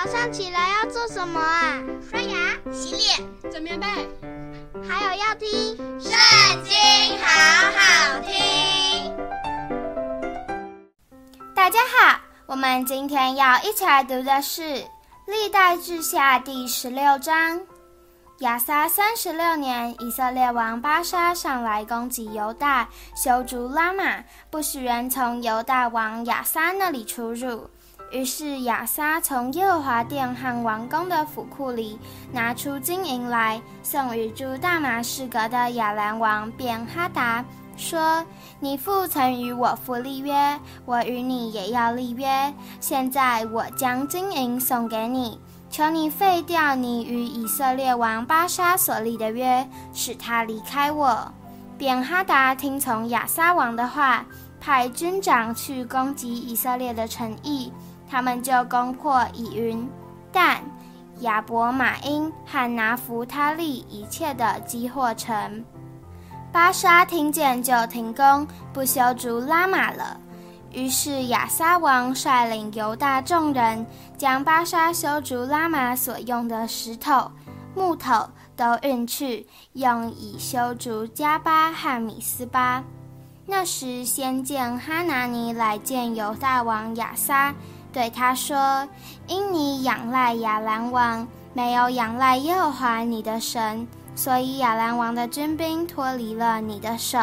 早上起来要做什么啊？刷牙、洗脸、整棉被，还有要听《圣经》，好好听。大家好，我们今天要一起来读的是《历代志下》第十六章。亚撒三十六年，以色列王巴沙上来攻击犹大，修筑拉玛，不许人从犹大王亚撒那里出入。于是亚撒从耶和华殿和王宫的府库里拿出金银来，送与住大马士革的亚兰王便哈达，说：“你父曾与我父立约，我与你也要立约。现在我将金银送给你，求你废掉你与以色列王巴沙所立的约，使他离开我。”便哈达听从亚撒王的话，派军长去攻击以色列的城邑。他们就攻破以云、但、亚伯玛因和拿弗他利一切的基货城。巴沙听见就停工，不修筑拉玛了。于是亚撒王率领犹大众人，将巴沙修筑拉玛所用的石头、木头都运去，用以修筑加巴和米斯巴。那时先见哈拿尼来见犹大王亚撒。对他说：“因你仰赖亚兰王，没有仰赖耶和华你的神，所以亚兰王的军兵脱离了你的手。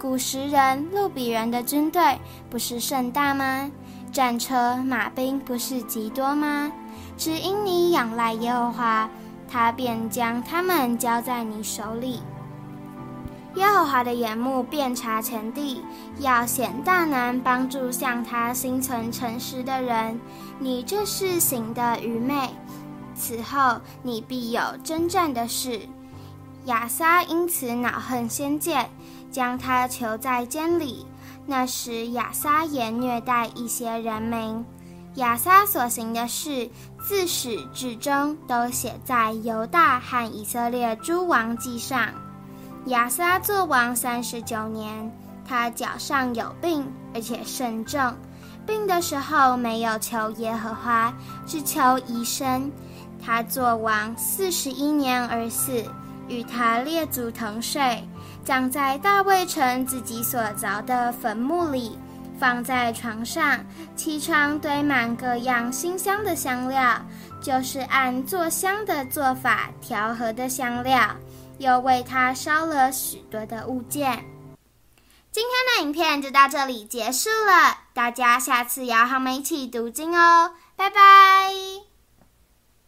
古时人、路比人的军队不是甚大吗？战车、马兵不是极多吗？只因你仰赖耶和华，他便将他们交在你手里。”耶和华的眼目遍察全地，要显大能帮助向他心存诚实的人。你这事行的愚昧，此后你必有征战的事。亚撒因此恼恨先见，将他囚在监里。那时亚撒也虐待一些人民。亚撒所行的事，自始至终都写在犹大和以色列诸王记上。亚撒作王三十九年，他脚上有病，而且甚重。病的时候没有求耶和华，只求医生。他作王四十一年而死，与他列祖同睡，葬在大卫城自己所凿的坟墓里，放在床上，其床堆满各样馨香的香料，就是按做香的做法调和的香料。又为他烧了许多的物件。今天的影片就到这里结束了，大家下次也要和我们一起读经哦，拜拜。